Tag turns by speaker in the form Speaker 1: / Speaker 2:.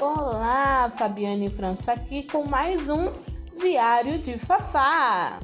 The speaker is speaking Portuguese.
Speaker 1: Olá, Fabiane França aqui com mais um Diário de Fafá.